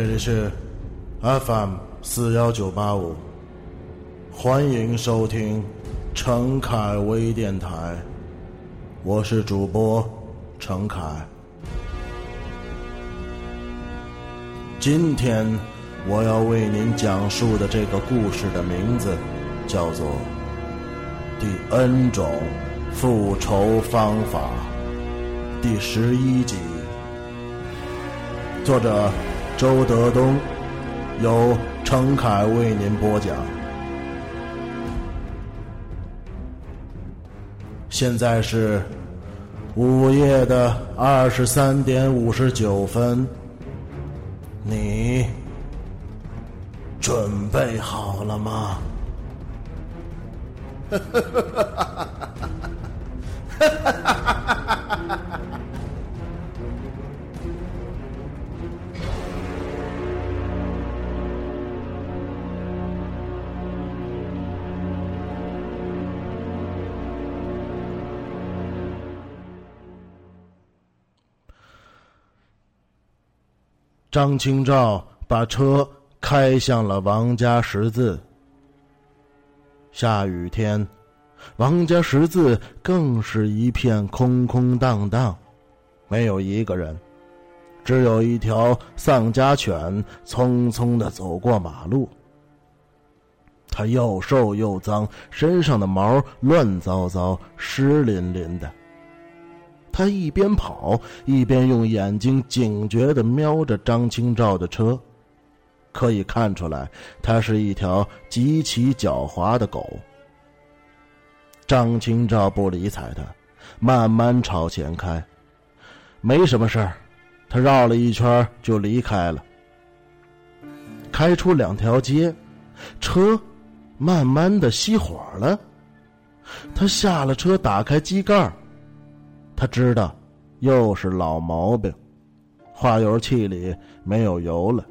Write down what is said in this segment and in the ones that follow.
这里是 FM 四幺九八五，欢迎收听陈凯微电台，我是主播陈凯。今天我要为您讲述的这个故事的名字叫做《第 N 种复仇方法》第十一集，作者。周德东，由程凯为您播讲。现在是午夜的二十三点五十九分，你准备好了吗？哈哈哈哈哈哈！哈哈哈哈哈哈！张清照把车开向了王家十字。下雨天，王家十字更是一片空空荡荡，没有一个人，只有一条丧家犬匆匆的走过马路。它又瘦又脏，身上的毛乱糟糟、湿淋淋的。他一边跑一边用眼睛警觉的瞄着张清照的车，可以看出来，它是一条极其狡猾的狗。张清照不理睬他，慢慢朝前开，没什么事儿，他绕了一圈就离开了。开出两条街，车慢慢的熄火了，他下了车，打开机盖他知道，又是老毛病，化油器里没有油了。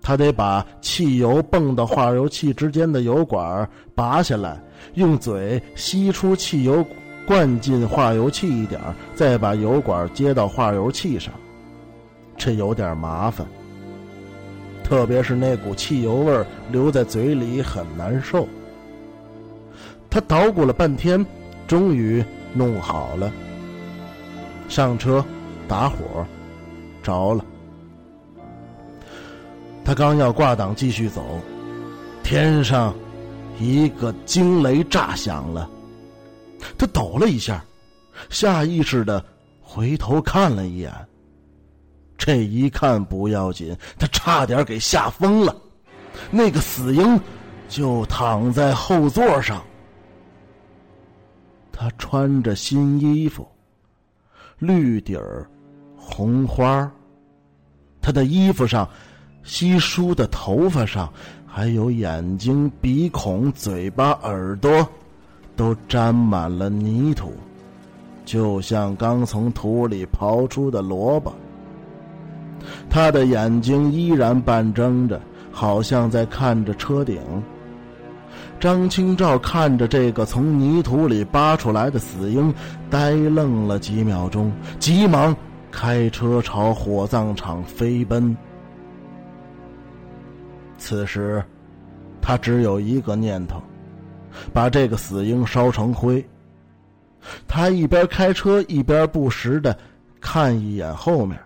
他得把汽油泵到化油器之间的油管拔下来，用嘴吸出汽油，灌进化油器一点再把油管接到化油器上。这有点麻烦，特别是那股汽油味留在嘴里很难受。他捣鼓了半天，终于。弄好了，上车，打火，着了。他刚要挂档继续走，天上一个惊雷炸响了，他抖了一下，下意识的回头看了一眼。这一看不要紧，他差点给吓疯了，那个死婴就躺在后座上。他穿着新衣服，绿底儿，红花他的衣服上、稀疏的头发上，还有眼睛、鼻孔、嘴巴、耳朵，都沾满了泥土，就像刚从土里刨出的萝卜。他的眼睛依然半睁着，好像在看着车顶。张清照看着这个从泥土里扒出来的死婴，呆愣了几秒钟，急忙开车朝火葬场飞奔。此时，他只有一个念头：把这个死婴烧成灰。他一边开车，一边不时的看一眼后面。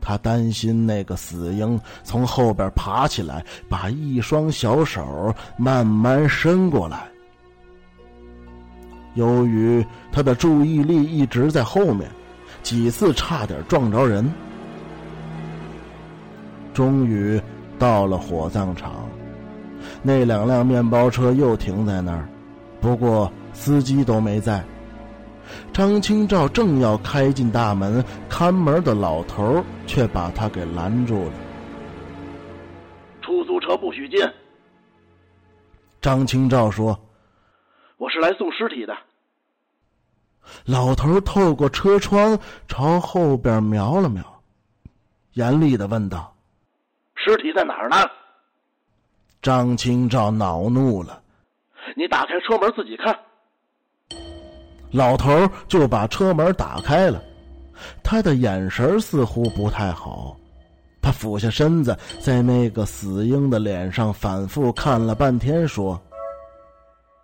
他担心那个死婴从后边爬起来，把一双小手慢慢伸过来。由于他的注意力一直在后面，几次差点撞着人。终于到了火葬场，那两辆面包车又停在那儿，不过司机都没在。张清照正要开进大门，看门的老头却把他给拦住了。出租车不许进。张清照说：“我是来送尸体的。”老头透过车窗朝后边瞄了瞄，严厉的问道：“尸体在哪儿呢？”张清照恼怒了：“你打开车门自己看。”老头就把车门打开了，他的眼神似乎不太好，他俯下身子，在那个死婴的脸上反复看了半天，说：“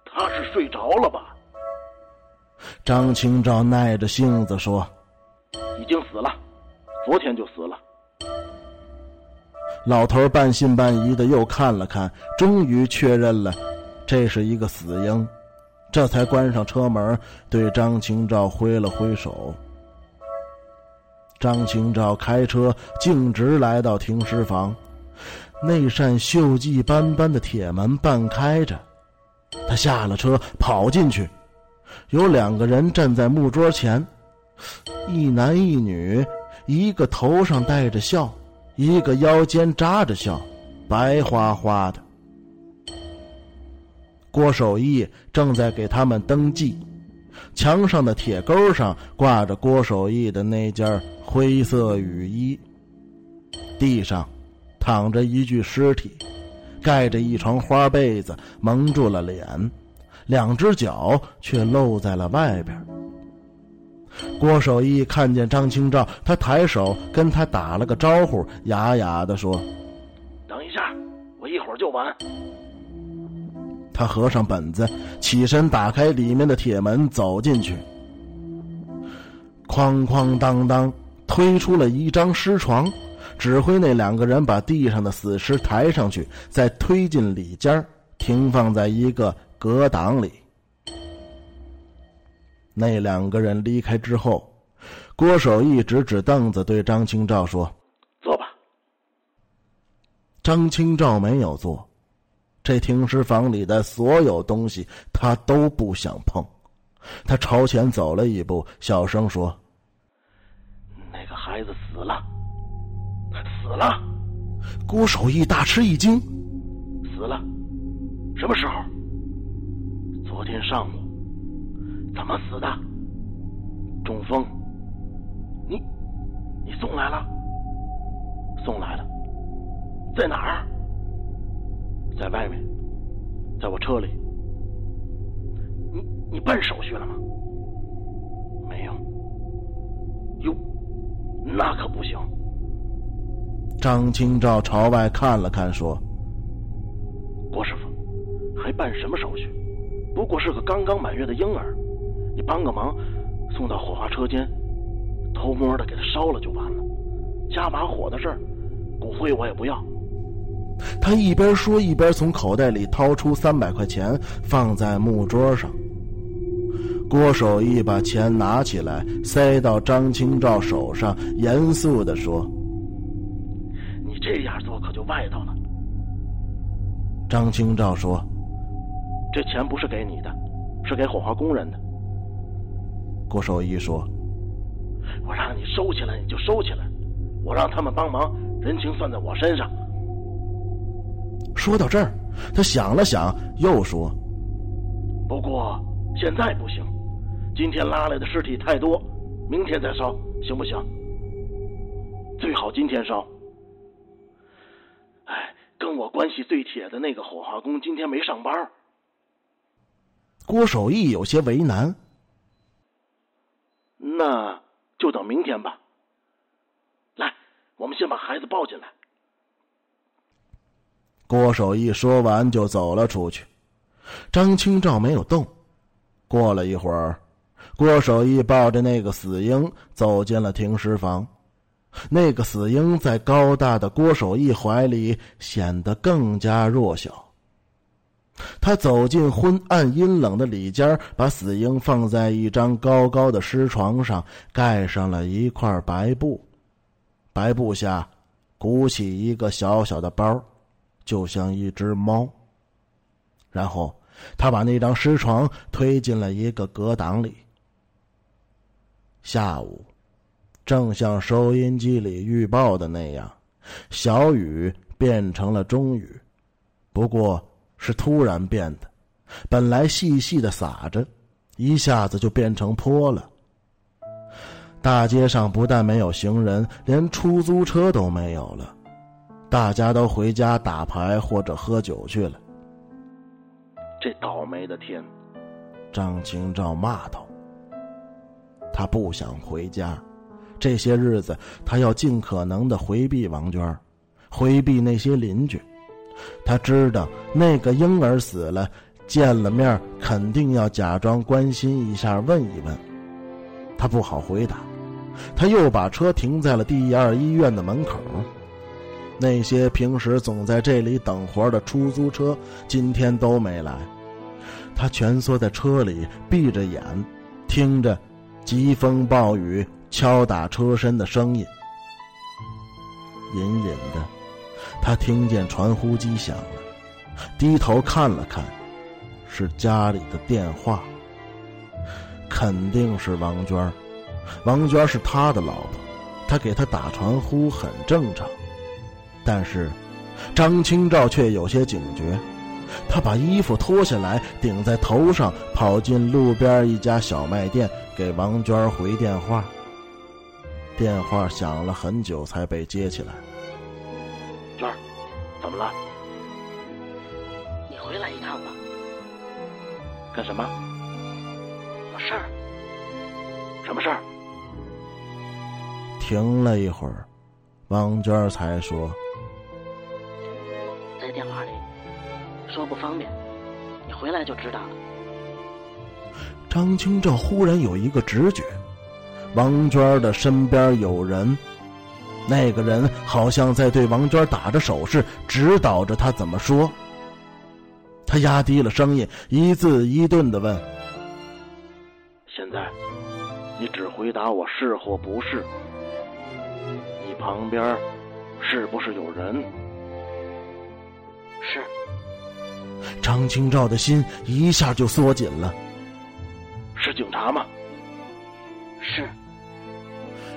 他是睡着了吧？”张清照耐着性子说：“已经死了，昨天就死了。”老头半信半疑的又看了看，终于确认了，这是一个死婴，这才关上车门，对张清照挥了挥手。张清照开车径直来到停尸房，那扇锈迹斑斑的铁门半开着，他下了车跑进去，有两个人站在木桌前，一男一女，一个头上带着笑，一个腰间扎着笑，白花花的。郭守义正在给他们登记。墙上的铁钩上挂着郭守义的那件灰色雨衣，地上躺着一具尸体，盖着一床花被子，蒙住了脸，两只脚却露在了外边。郭守义看见张清照，他抬手跟他打了个招呼，哑哑的说：“等一下，我一会儿就完。”他合上本子，起身打开里面的铁门，走进去。哐哐当当，推出了一张尸床，指挥那两个人把地上的死尸抬上去，再推进里间停放在一个隔挡里。那两个人离开之后，郭守义指指凳子，对张清照说：“坐吧。”张清照没有坐。这停尸房里的所有东西，他都不想碰。他朝前走了一步，小声说：“那个孩子死了，死了。”郭守义大吃一惊：“死了？什么时候？昨天上午。怎么死的？中风。你，你送来了？送来了？在哪儿？”在外面，在我车里。你你办手续了吗？没有。哟，那可不行。张清照朝外看了看，说：“郭师傅，还办什么手续？不过是个刚刚满月的婴儿，你帮个忙，送到火化车间，偷摸的给他烧了就完了。加把火的事儿，骨灰我也不要。”他一边说，一边从口袋里掏出三百块钱，放在木桌上。郭守义把钱拿起来，塞到张清照手上，严肃的说：“你这样做可就外头了。”张清照说：“这钱不是给你的，是给火化工人的。”郭守义说：“我让你收起来，你就收起来，我让他们帮忙，人情算在我身上。”说到这儿，他想了想，又说：“不过现在不行，今天拉来的尸体太多，明天再烧行不行？最好今天烧。哎，跟我关系最铁的那个火化工今天没上班。”郭守义有些为难：“那就等明天吧。来，我们先把孩子抱进来。”郭守义说完就走了出去，张清照没有动。过了一会儿，郭守义抱着那个死婴走进了停尸房。那个死婴在高大的郭守义怀里显得更加弱小。他走进昏暗阴冷的里间，把死婴放在一张高高的尸床上，盖上了一块白布。白布下，鼓起一个小小的包。就像一只猫。然后，他把那张尸床推进了一个隔挡里。下午，正像收音机里预报的那样，小雨变成了中雨，不过是突然变的。本来细细的洒着，一下子就变成泼了。大街上不但没有行人，连出租车都没有了。大家都回家打牌或者喝酒去了。这倒霉的天，张清照骂道：“他不想回家，这些日子，他要尽可能的回避王娟回避那些邻居。他知道那个婴儿死了，见了面肯定要假装关心一下，问一问。他不好回答，他又把车停在了第二医院的门口。那些平时总在这里等活的出租车，今天都没来。他蜷缩在车里，闭着眼，听着疾风暴雨敲打车身的声音。隐隐的，他听见传呼机响了，低头看了看，是家里的电话。肯定是王娟王娟是他的老婆，他给他打传呼很正常。但是，张清照却有些警觉，他把衣服脱下来顶在头上，跑进路边一家小卖店，给王娟回电话。电话响了很久才被接起来。娟儿，怎么了？你回来一趟吧。干什么？有事儿。什么事儿？停了一会儿，王娟才说。说不方便，你回来就知道了。张清照忽然有一个直觉，王娟的身边有人，那个人好像在对王娟打着手势，指导着她怎么说。他压低了声音，一字一顿的问：“现在，你只回答我是或不是？你旁边是不是有人？”是，张清照的心一下就缩紧了。是警察吗？是。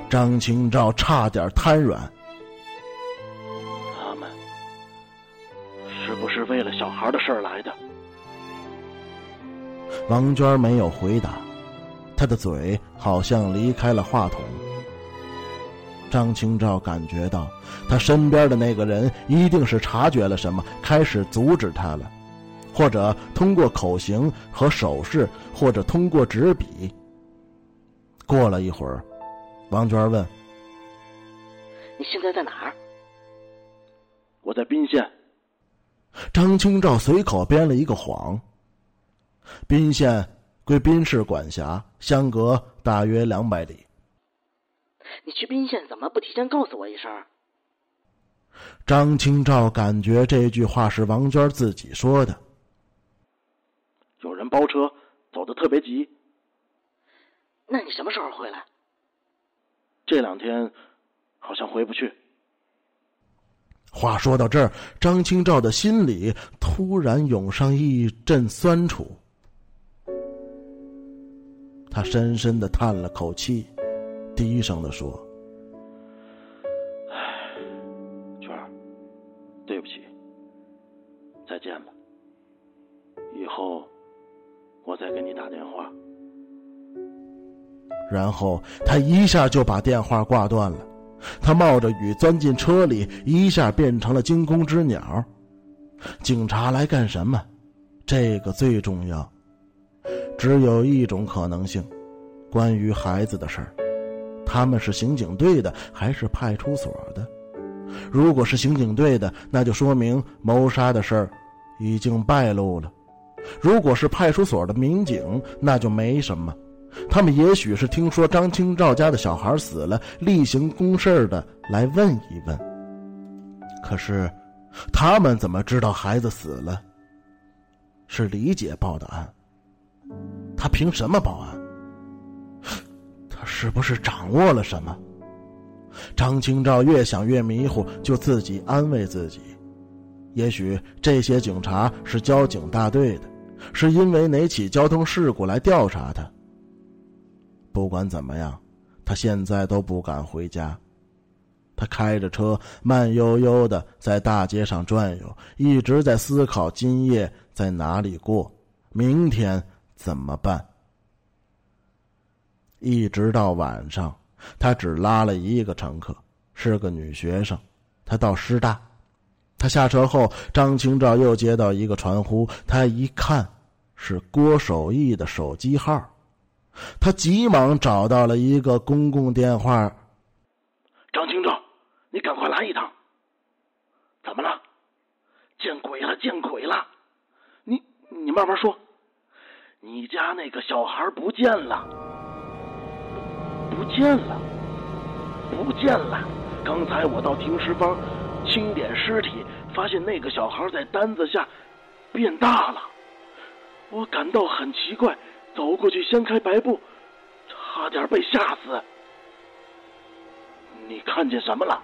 张清照差点瘫软。他们是不是为了小孩的事儿来的？王娟没有回答，她的嘴好像离开了话筒。张清照感觉到，他身边的那个人一定是察觉了什么，开始阻止他了，或者通过口型和手势，或者通过纸笔。过了一会儿，王娟问：“你现在在哪儿？”“我在宾县。”张清照随口编了一个谎。宾县归宾市管辖，相隔大约两百里。你去宾县怎么不提前告诉我一声？张清照感觉这句话是王娟自己说的。包车，走的特别急。那你什么时候回来？这两天好像回不去。话说到这儿，张清照的心里突然涌上一阵酸楚，他深深的叹了口气。低声的说：“然后他一下就把电话挂断了。他冒着雨钻进车里，一下变成了惊弓之鸟。警察来干什么？这个最重要。只有一种可能性，关于孩子的事儿。他们是刑警队的还是派出所的？如果是刑警队的，那就说明谋杀的事儿已经败露了；如果是派出所的民警，那就没什么。他们也许是听说张清照家的小孩死了，例行公事的来问一问。可是，他们怎么知道孩子死了？是李姐报的案，他凭什么报案？他是不是掌握了什么？张清照越想越迷糊，就自己安慰自己：也许这些警察是交警大队的，是因为哪起交通事故来调查他。不管怎么样，他现在都不敢回家。他开着车，慢悠悠的在大街上转悠，一直在思考今夜在哪里过，明天怎么办。一直到晚上，他只拉了一个乘客，是个女学生。他到师大，他下车后，张清照又接到一个传呼。他一看，是郭守义的手机号。他急忙找到了一个公共电话张清照你赶快来一趟。怎么了？见鬼了！见鬼了！你你慢慢说。你家那个小孩不见了，不见了，不见了。刚才我到停尸房清点尸体，发现那个小孩在单子下变大了。我感到很奇怪，走过去掀开白布，差点被吓死。你看见什么了？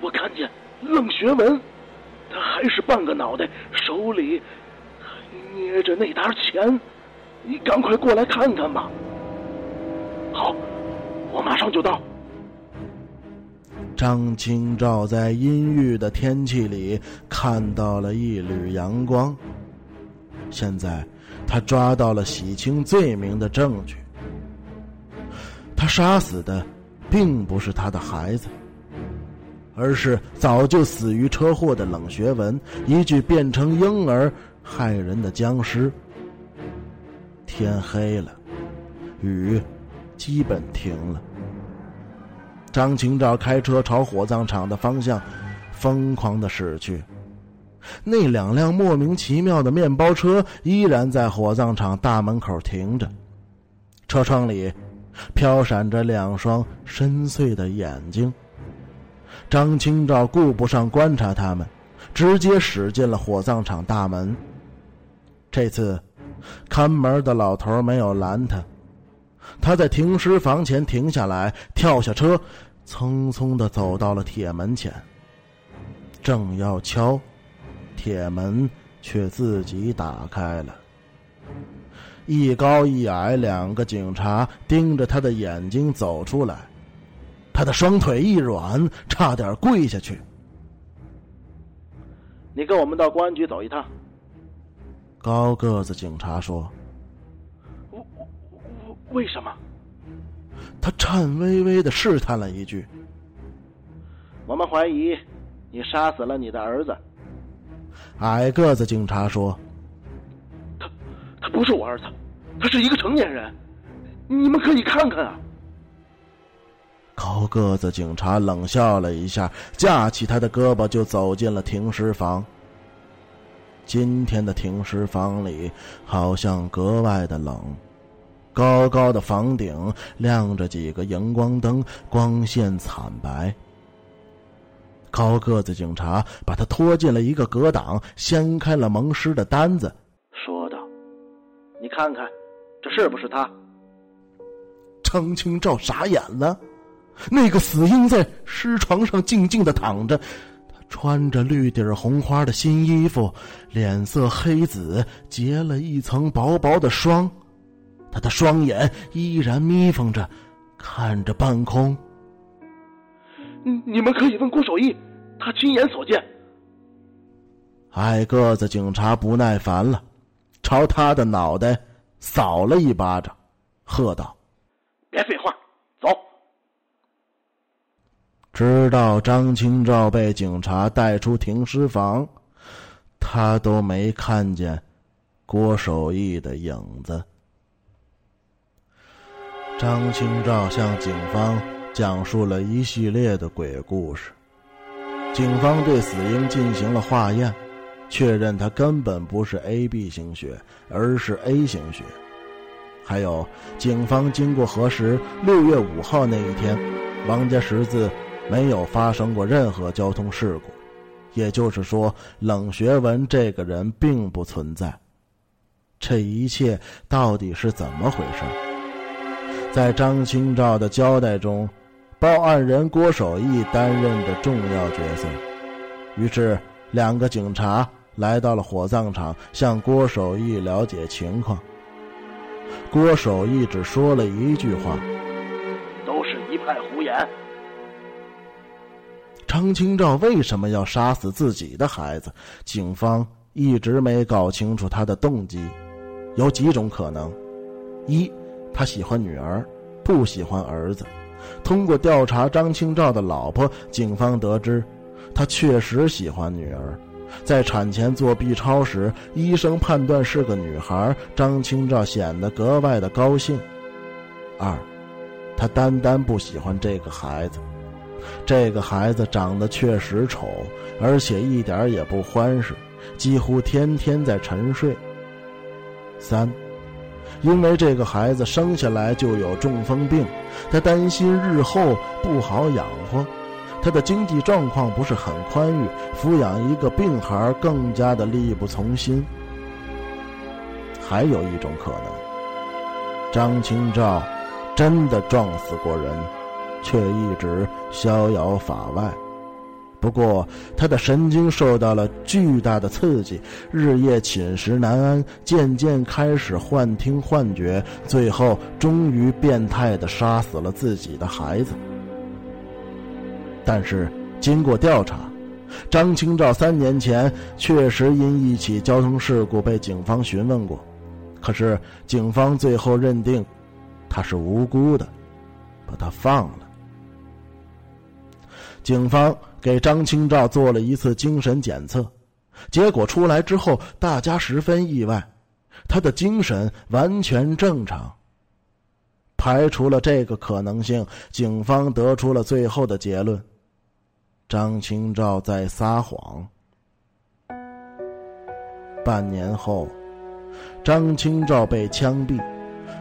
我看见冷学文，他还是半个脑袋，手里。捏着那沓钱，你赶快过来看看吧。好，我马上就到。张清照在阴郁的天气里看到了一缕阳光。现在，他抓到了洗清罪名的证据。他杀死的，并不是他的孩子，而是早就死于车祸的冷学文，一具变成婴儿。害人的僵尸。天黑了，雨基本停了。张清照开车朝火葬场的方向疯狂的驶去。那两辆莫名其妙的面包车依然在火葬场大门口停着，车窗里飘闪着两双深邃的眼睛。张清照顾不上观察他们，直接驶进了火葬场大门。这次，看门的老头没有拦他，他在停尸房前停下来，跳下车，匆匆的走到了铁门前。正要敲，铁门却自己打开了。一高一矮两个警察盯着他的眼睛走出来，他的双腿一软，差点跪下去。你跟我们到公安局走一趟。高个子警察说：“我我我为什么？”他颤巍巍的试探了一句：“我们怀疑你杀死了你的儿子。”矮个子警察说：“他他不是我儿子，他是一个成年人，你们可以看看啊。”高个子警察冷笑了一下，架起他的胳膊就走进了停尸房。今天的停尸房里好像格外的冷，高高的房顶亮着几个荧光灯，光线惨白。高个子警察把他拖进了一个隔挡，掀开了蒙尸的单子，说道：“你看看，这是不是他？”程清照傻眼了，那个死婴在尸床上静静的躺着。穿着绿底红花的新衣服，脸色黑紫，结了一层薄薄的霜。他的双眼依然眯缝着，看着半空。你们可以问郭守义，他亲眼所见。矮个子警察不耐烦了，朝他的脑袋扫了一巴掌，喝道：“别废话，走。”直到张清照被警察带出停尸房，他都没看见郭守义的影子。张清照向警方讲述了一系列的鬼故事。警方对死婴进行了化验，确认他根本不是 A B 型血，而是 A 型血。还有，警方经过核实，六月五号那一天，王家十字。没有发生过任何交通事故，也就是说，冷学文这个人并不存在。这一切到底是怎么回事？在张清照的交代中，报案人郭守义担任的重要角色。于是，两个警察来到了火葬场，向郭守义了解情况。郭守义只说了一句话：“都是一派胡言。”张清照为什么要杀死自己的孩子？警方一直没搞清楚他的动机，有几种可能：一，他喜欢女儿，不喜欢儿子。通过调查张清照的老婆，警方得知，他确实喜欢女儿。在产前做 B 超时，医生判断是个女孩，张清照显得格外的高兴。二，他单单不喜欢这个孩子。这个孩子长得确实丑，而且一点也不欢实，几乎天天在沉睡。三，因为这个孩子生下来就有中风病，他担心日后不好养活，他的经济状况不是很宽裕，抚养一个病孩更加的力不从心。还有一种可能，张清照真的撞死过人，却一直逍遥法外。不过，他的神经受到了巨大的刺激，日夜寝食难安，渐渐开始幻听幻觉，最后终于变态的杀死了自己的孩子。但是，经过调查，张清照三年前确实因一起交通事故被警方询问过，可是警方最后认定他是无辜的，把他放了。警方。给张清照做了一次精神检测，结果出来之后，大家十分意外，他的精神完全正常。排除了这个可能性，警方得出了最后的结论：张清照在撒谎。半年后，张清照被枪毙，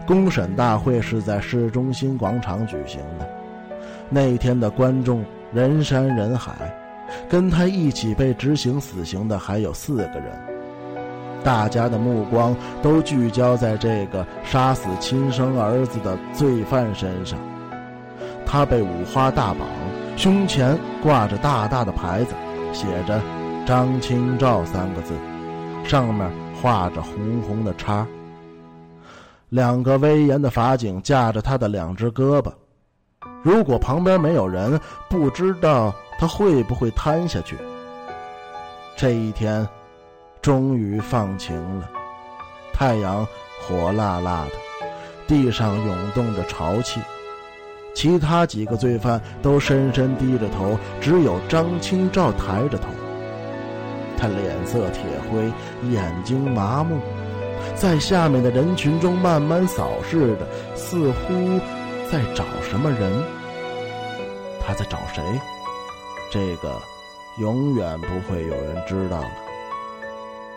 公审大会是在市中心广场举行的，那天的观众。人山人海，跟他一起被执行死刑的还有四个人。大家的目光都聚焦在这个杀死亲生儿子的罪犯身上。他被五花大绑，胸前挂着大大的牌子，写着“张清照”三个字，上面画着红红的叉。两个威严的法警架着他的两只胳膊。如果旁边没有人，不知道他会不会瘫下去。这一天，终于放晴了，太阳火辣辣的，地上涌动着潮气。其他几个罪犯都深深低着头，只有张清照抬着头。他脸色铁灰，眼睛麻木，在下面的人群中慢慢扫视着，似乎在找什么人。他在找谁？这个永远不会有人知道了。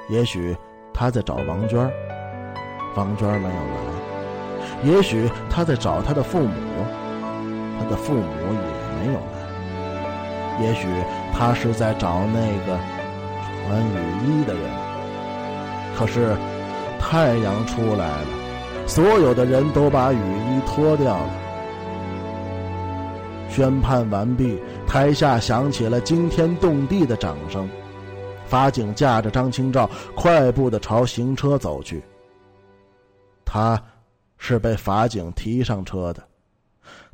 也许他在找王娟，王娟没有来；也许他在找他的父母，他的父母也没有来；也许他是在找那个穿雨衣的人。可是太阳出来了，所有的人都把雨衣脱掉了。宣判完毕，台下响起了惊天动地的掌声。法警架着张清照，快步的朝行车走去。他，是被法警提上车的，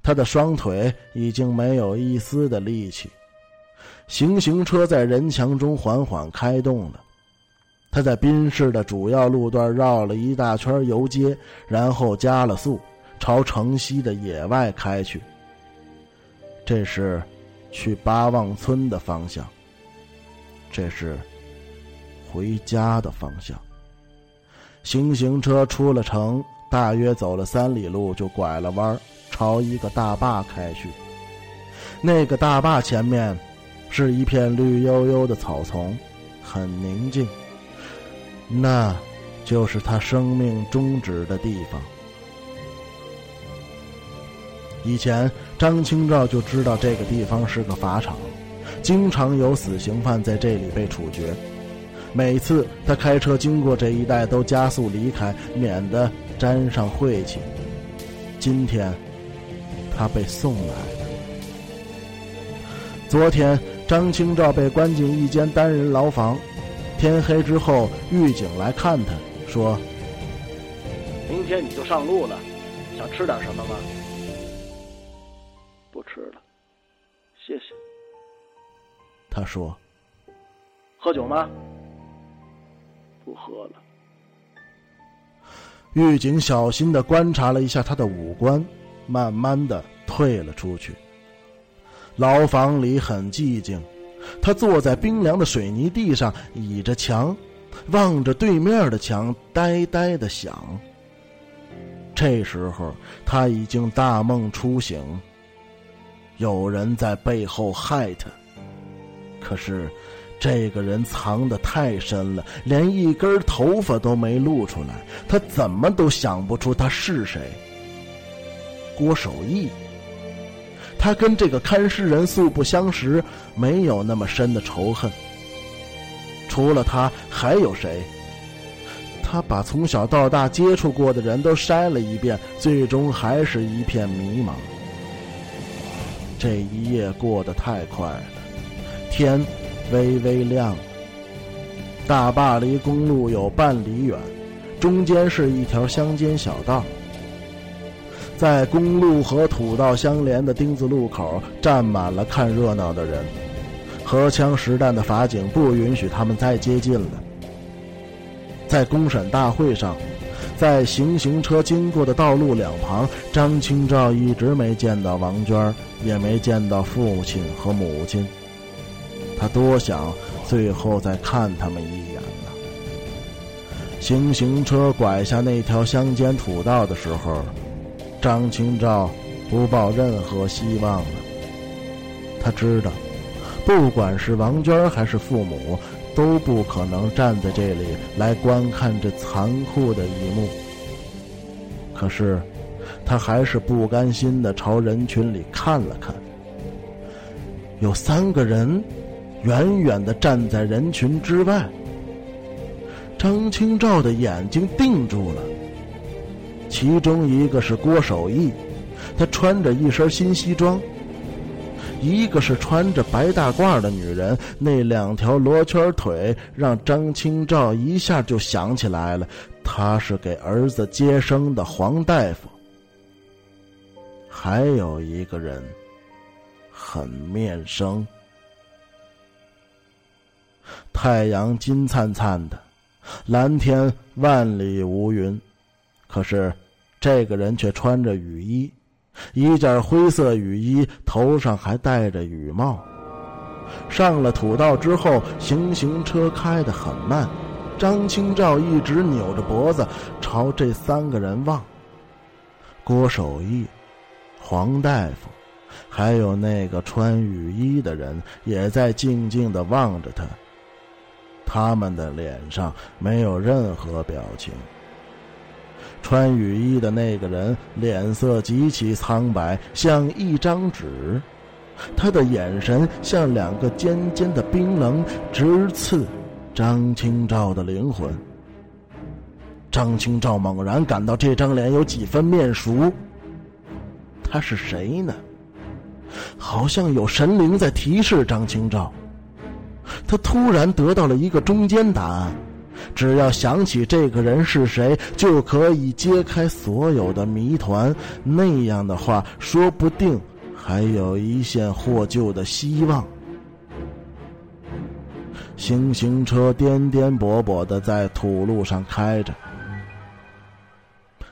他的双腿已经没有一丝的力气。行刑车在人墙中缓缓开动了，他在宾市的主要路段绕了一大圈游街，然后加了速，朝城西的野外开去。这是去八望村的方向。这是回家的方向。行刑车出了城，大约走了三里路，就拐了弯，朝一个大坝开去。那个大坝前面是一片绿油油的草丛，很宁静。那，就是他生命终止的地方。以前张清照就知道这个地方是个法场，经常有死刑犯在这里被处决。每次他开车经过这一带，都加速离开，免得沾上晦气。今天，他被送来了。昨天，张清照被关进一间单人牢房。天黑之后，狱警来看他，说：“明天你就上路了，想吃点什么吗？”他说：“喝酒吗？不喝了。”狱警小心的观察了一下他的五官，慢慢的退了出去。牢房里很寂静，他坐在冰凉的水泥地上，倚着墙，望着对面的墙，呆呆的想。这时候他已经大梦初醒。有人在背后害他。可是，这个人藏得太深了，连一根头发都没露出来，他怎么都想不出他是谁。郭守义，他跟这个看尸人素不相识，没有那么深的仇恨。除了他，还有谁？他把从小到大接触过的人都筛了一遍，最终还是一片迷茫。这一夜过得太快，天微微亮。大坝离公路有半里远，中间是一条乡间小道。在公路和土道相连的丁字路口，站满了看热闹的人。荷枪实弹的法警不允许他们再接近了。在公审大会上，在行刑车经过的道路两旁，张清照一直没见到王娟，也没见到父亲和母亲。他多想最后再看他们一眼呢。行刑车拐下那条乡间土道的时候，张清照不抱任何希望了。他知道。不管是王娟还是父母，都不可能站在这里来观看这残酷的一幕。可是，他还是不甘心的朝人群里看了看。有三个人，远远的站在人群之外。张清照的眼睛定住了。其中一个是郭守义，他穿着一身新西装。一个是穿着白大褂的女人，那两条罗圈腿让张清照一下就想起来了，她是给儿子接生的黄大夫。还有一个人，很面生，太阳金灿灿的，蓝天万里无云，可是这个人却穿着雨衣。一件灰色雨衣，头上还戴着雨帽。上了土道之后，行刑车开得很慢。张清照一直扭着脖子朝这三个人望。郭守义、黄大夫，还有那个穿雨衣的人，也在静静的望着他。他们的脸上没有任何表情。穿雨衣的那个人脸色极其苍白，像一张纸，他的眼神像两个尖尖的冰棱，直刺张清照的灵魂。张清照猛然感到这张脸有几分面熟，他是谁呢？好像有神灵在提示张清照。他突然得到了一个中间答案。只要想起这个人是谁，就可以揭开所有的谜团。那样的话，说不定还有一线获救的希望。行刑车颠颠簸簸的在土路上开着，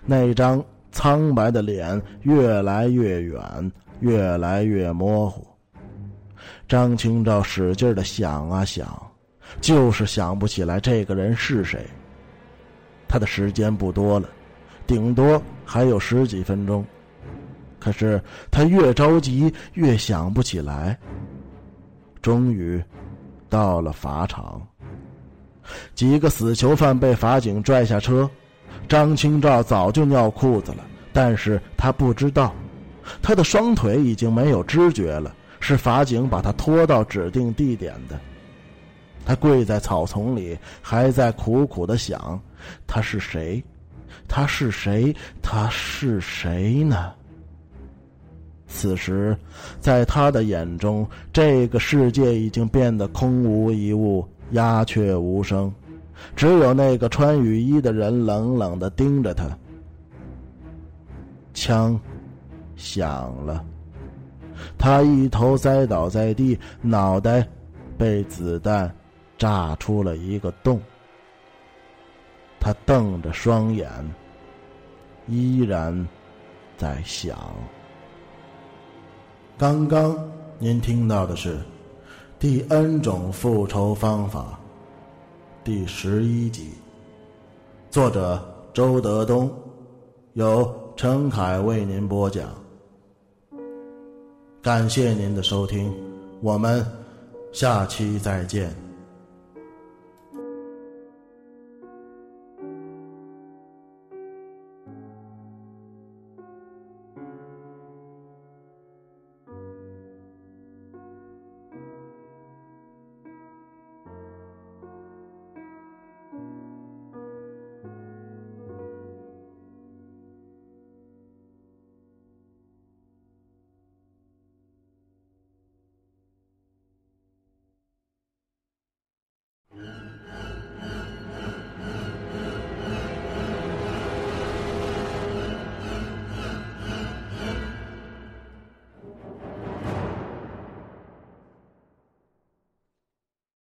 那张苍白的脸越来越远，越来越模糊。张清照使劲的想啊想。就是想不起来这个人是谁。他的时间不多了，顶多还有十几分钟。可是他越着急越想不起来。终于，到了法场。几个死囚犯被法警拽下车，张清照早就尿裤子了，但是他不知道，他的双腿已经没有知觉了，是法警把他拖到指定地点的。他跪在草丛里，还在苦苦的想：他是谁？他是谁？他是谁呢？此时，在他的眼中，这个世界已经变得空无一物，鸦雀无声，只有那个穿雨衣的人冷冷的盯着他。枪响了，他一头栽倒在地，脑袋被子弹。炸出了一个洞，他瞪着双眼，依然在想。刚刚您听到的是第 N 种复仇方法第十一集，作者周德东，由陈凯为您播讲。感谢您的收听，我们下期再见。